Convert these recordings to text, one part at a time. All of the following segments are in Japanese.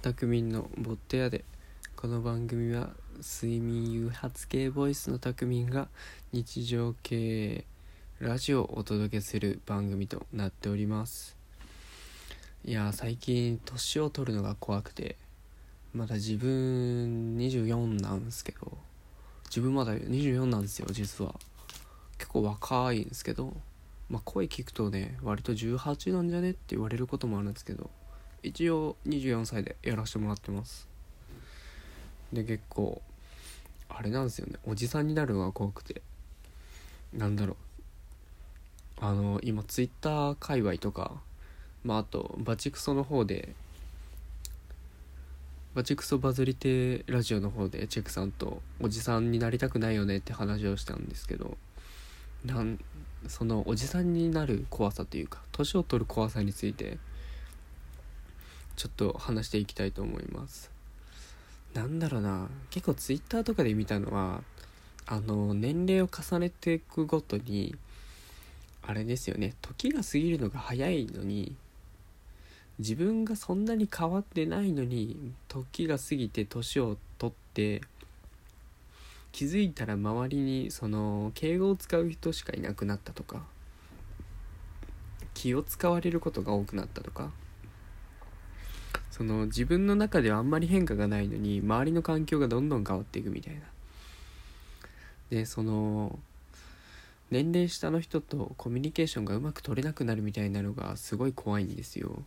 たくみんのボット屋でこの番組は睡眠誘発系ボイスのたくみんが日常系ラジオをお届けする番組となっております。いや最近年を取るのが怖くてまだ自分24なんですけど自分まだ24なんですよ実は。結構若いんですけどまあ声聞くとね割と18なんじゃねって言われることもあるんですけど一応24歳でやらせてもらってます。で結構あれなんですよね。おじさんになるのが怖くて。なんだろう。あの今ツイッター界隈とかまああとバチクソの方でバチクソバズりてラジオの方でチェックさんとおじさんになりたくないよねって話をしたんですけどなんそのおじさんになる怖さというか年を取る怖さについてちょっと話していきたいと思います。なんだろうな。結構ツイッターとかで見たのはあの年齢を重ねていくごとにあれですよね。時が過ぎるのが早いのに自分がそんなに変わってないのに時が過ぎて年を取って気づいたら周りにその敬語を使う人しかいなくなったとか気を使われることが多くなったとかその自分の中ではあんまり変化がないのに周りの環境がどんどん変わっていくみたいな。でその年齢下の人とコミュニケーションがうまく取れなくなるみたいなのがすごい怖いんですよ。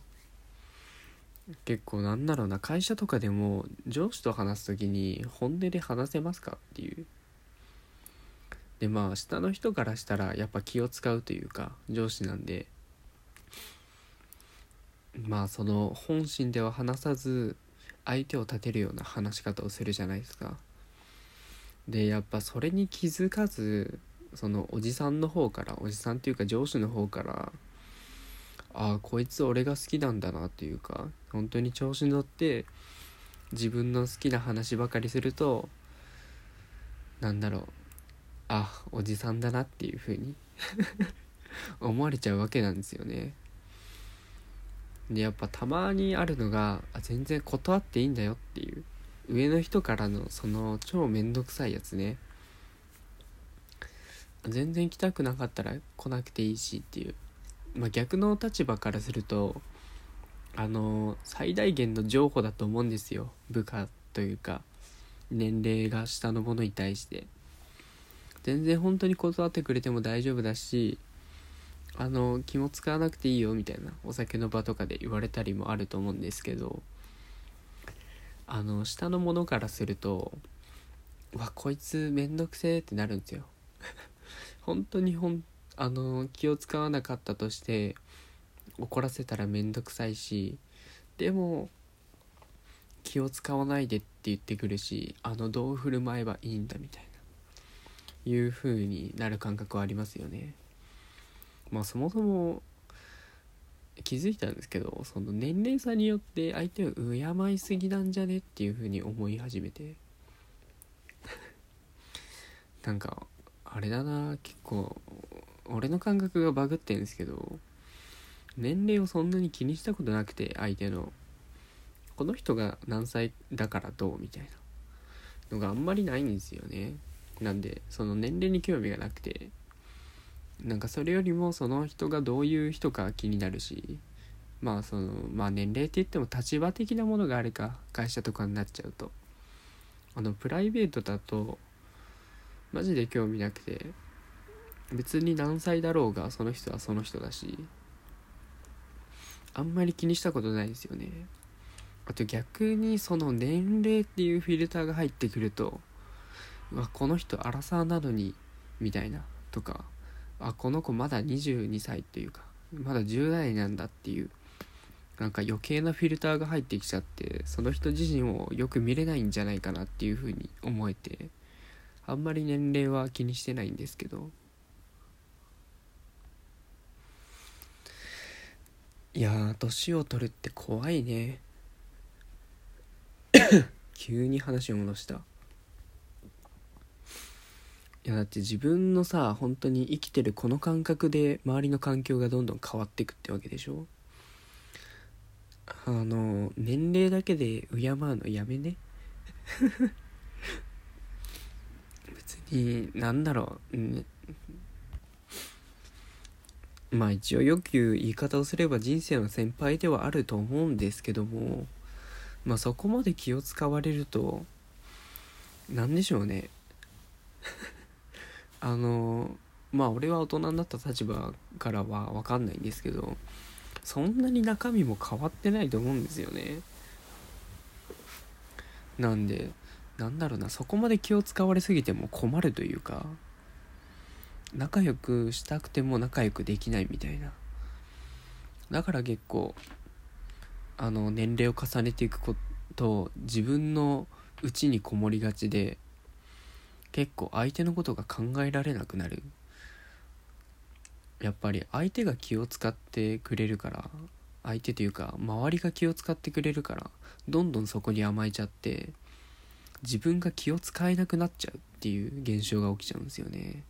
結構なんだろうな会社とかでも上司と話す時に本音で話せますかっていう。でまあ下の人からしたらやっぱ気を使うというか上司なんでまあその本心では話さず相手を立てるような話し方をするじゃないですか。でやっぱそれに気づかずそのおじさんの方からおじさんっていうか上司の方からああこいつ俺が好きなんだなっていうか本当に調子に乗って自分の好きな話ばかりするとなんだろうあおじさんだなっていう風に 思われちゃうわけなんですよね。でやっぱたまにあるのが全然断っていいんだよっていう。上の人からのその超めんどくさいやつね。全然来たくなかったら来なくていいしっていう。まあ逆の立場からするとあの最大限の譲歩だと思うんですよ。部下というか年齢が下の者に対して。全然本当に断ってくれても大丈夫だしあの気も使わなくていいよみたいなお酒の場とかで言われたりもあると思うんですけどあの下の者からするとわこいつめんどくせえってなるんですよ。本当にほんあの気を使わなかったとして怒らせたらめんどくさいしでも気を使わないでって言ってくるしあのどう振る舞えばいいんだみたいないう風になる感覚はありますよね。まあそもそも気づいたんですけどその年齢差によって相手を敬いすぎなんじゃねっていう風に思い始めて。なんかあれだな結構俺の感覚がバグってんですけど年齢をそんなに気にしたことなくて相手の。この人が何歳だからどうみたいなのがあんまりないんですよね。なんでその年齢に興味がなくてなんかそれよりもその人がどういう人か気になるしまあそのまあ年齢って言っても立場的なものがあるか会社とかになっちゃうと。あのプライベートだとマジで興味なくて別に何歳だろうがその人はその人だしあんまり気にしたことないですよね。あと逆にその年齢っていうフィルターが入ってくるとうわこの人アラサーなのにみたいなとか。あこの子まだ22歳っていうかまだ10代なんだっていうなんか余計なフィルターが入ってきちゃってその人自身をよく見れないんじゃないかなっていうふうに思えてあんまり年齢は気にしてないんですけど。いや年を取るって怖いね。急に話を戻した。いやだって自分のさ本当に生きてるこの感覚で周りの環境がどんどん変わっていくってわけでしょ？あの年齢だけで敬うのやめね？別になんだろう、ね、まあ一応よく言う言い方をすれば人生の先輩ではあると思うんですけどもまあそこまで気を使われると何でしょうね。あのまあ俺は大人になった立場からは分かんないんですけどそんなに中身も変わってないと思うんですよね。なんでなんだろうなそこまで気を使われすぎても困るというか仲良くしたくても仲良くできないみたいな。だから結構あの年齢を重ねていくこと自分の内にこもりがちで結構相手のことが考えられなくなる。やっぱり相手が気を使ってくれるから相手というか周りが気を使ってくれるからどんどんそこに甘えちゃって自分が気を使えなくなっちゃうっていう現象が起きちゃうんですよね。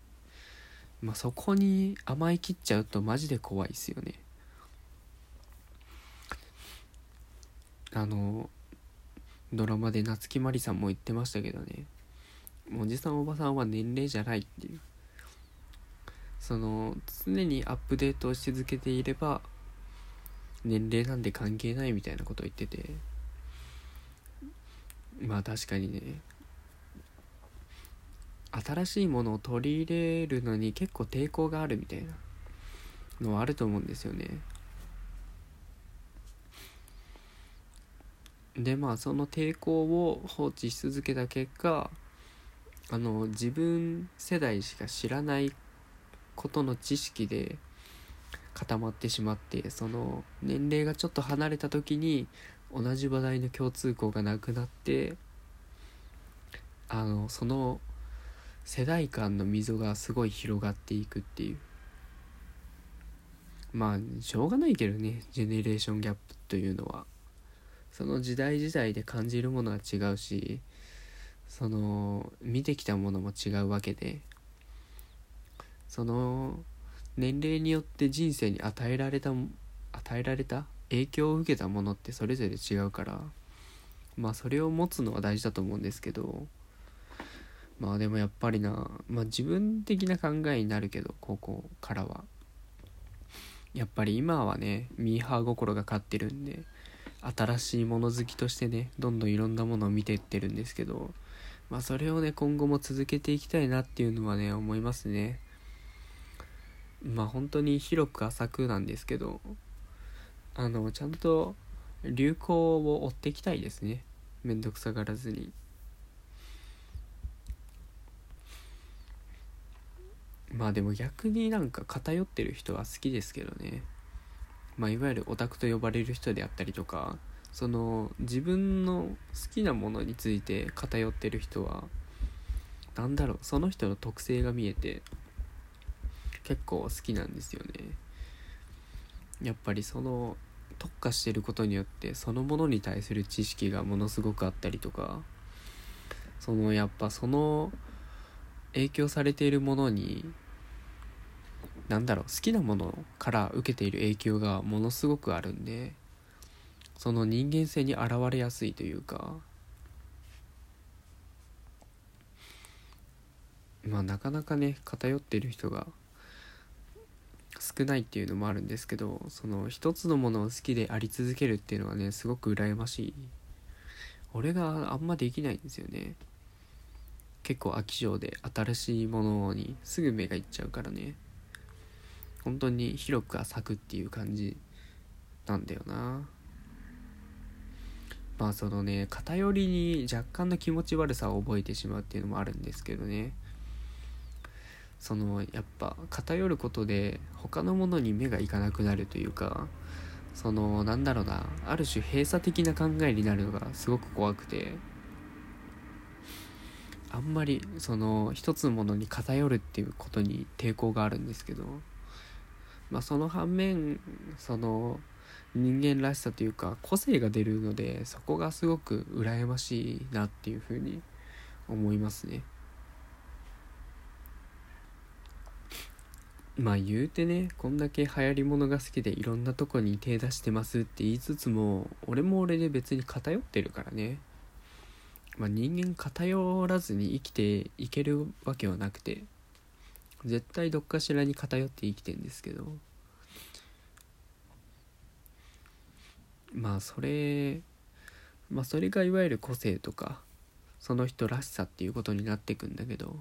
まあそこに甘えきっちゃうとマジで怖いですよね。あのドラマで夏木マリさんも言ってましたけどね。おじさんおばさんは年齢じゃないっていう。その常にアップデートをし続けていれば年齢なんで関係ないみたいなことを言ってて。まあ確かにね。新しいものを取り入れるのに結構抵抗があるみたいな。のはあると思うんですよね。でまあその抵抗を放置し続けた結果あの自分世代しか知らないことの知識で固まってしまってその年齢がちょっと離れた時に同じ話題の共通項がなくなってあのその世代間の溝がすごい広がっていくっていう。まあしょうがないけどねジェネレーションギャップというのは。その時代時代で感じるものは違うしその見てきたものも違うわけでその年齢によって人生に与えられた与えられた影響を受けたものってそれぞれ違うからまあそれを持つのは大事だと思うんですけどまあでもやっぱりなまあ自分的な考えになるけど高校からは。やっぱり今はねミーハー心が勝ってるんで新しいもの好きとしてねどんどんいろんなものを見ていってるんですけどまあそれをね今後も続けていきたいなっていうのはね思いますね。まあ本当に広く浅くなんですけどあのちゃんと流行を追っていきたいですね。めんどくさがらずに。まあでも逆になんか偏ってる人は好きですけどね。まあいわゆるオタクと呼ばれる人であったりとかその自分の好きなものについて偏ってる人は何だろうその人の特性が見えて結構好きなんですよね。やっぱりその特化してることによってそのものに対する知識がものすごくあったりとかそのやっぱその影響されているものに何だろう好きなものから受けている影響がものすごくあるんでその人間性に現れやすいというか。まあなかなかね偏ってる人が少ないっていうのもあるんですけどその一つのものを好きであり続けるっていうのはねすごく羨ましい。俺があんまできないんですよね。結構飽き性で新しいものにすぐ目がいっちゃうからね。本当に広く浅くっていう感じなんだよな。まあそのね偏りに若干の気持ち悪さを覚えてしまうっていうのもあるんですけどね。そのやっぱ偏ることで他のものに目がいかなくなるというかそのなんだろうなある種閉鎖的な考えになるのがすごく怖くてあんまりその一つのものに偏るっていうことに抵抗があるんですけどまあその反面その人間らしさというか個性が出るのでそこがすごく羨ましいなっていうふうに思いますね。まあ言うてねこんだけ流行りものが好きでいろんなとこに手出してますって言いつつも俺も俺で別に偏ってるからねまあ人間偏らずに生きていけるわけはなくて絶対どっかしらに偏って生きてんですけどまあそれまあそれがいわゆる個性とかその人らしさっていうことになってくんだけど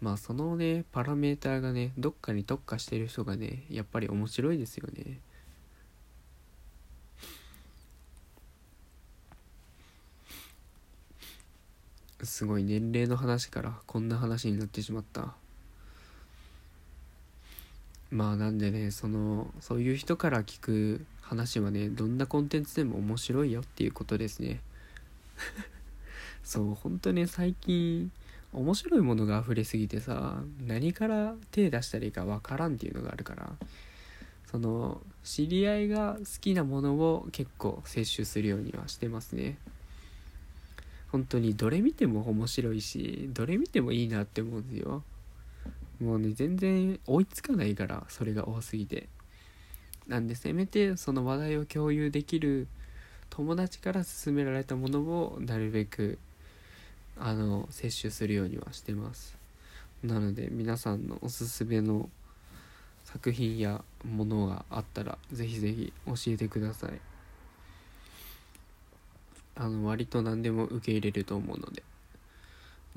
まあそのねパラメーターがねどっかに特化してる人がねやっぱり面白いですよね。すごい年齢の話からこんな話になってしまった。まあなんでねそのそういう人から聞く話はねどんなコンテンツでも面白いよっていうことですね。そう本当ね最近面白いものが溢れすぎてさ何から手出したらいいかわからんっていうのがあるからその知り合いが好きなものを結構摂取するようにはしてますね。本当にどれ見ても面白いしどれ見てもいいなって思うんですよ。もうね全然追いつかないからそれが多すぎて。なんでせめてその話題を共有できる友達から勧められたものをなるべくあの摂取するようにはしてます。なので皆さんのおすすめの作品やものがあったらぜひぜひ教えてください。あの割と何でも受け入れると思うので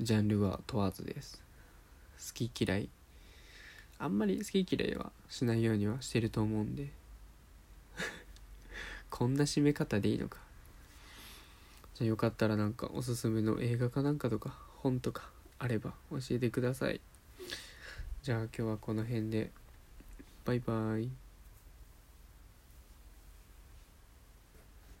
ジャンルは問わずです。好き嫌い？あんまり好き嫌いはしないようにはしてると思うんで。こんな締め方でいいのか？じゃあよかったらなんかおすすめの映画かなんかとか本とかあれば教えてください。じゃあ今日はこの辺で。バイバイ。